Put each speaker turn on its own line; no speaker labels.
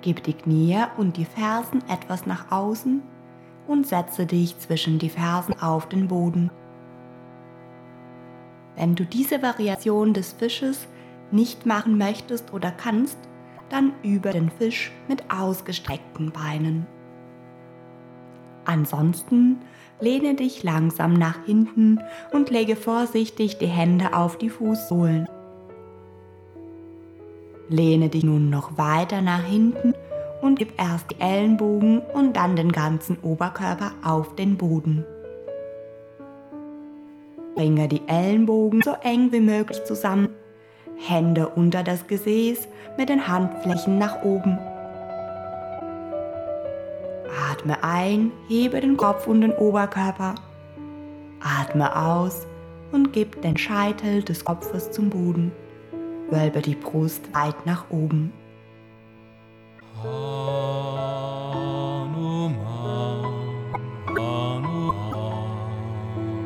Gib die Knie und die Fersen etwas nach außen und setze dich zwischen die Fersen auf den Boden. Wenn du diese Variation des Fisches nicht machen möchtest oder kannst, dann übe den Fisch mit ausgestreckten Beinen. Ansonsten lehne dich langsam nach hinten und lege vorsichtig die Hände auf die Fußsohlen. Lehne dich nun noch weiter nach hinten und gib erst die Ellenbogen und dann den ganzen Oberkörper auf den Boden. Bringe die Ellenbogen so eng wie möglich zusammen, Hände unter das Gesäß mit den Handflächen nach oben. Atme ein, hebe den Kopf und den Oberkörper. Atme aus und gib den Scheitel des Kopfes zum Boden. Wölbe die Brust weit nach oben.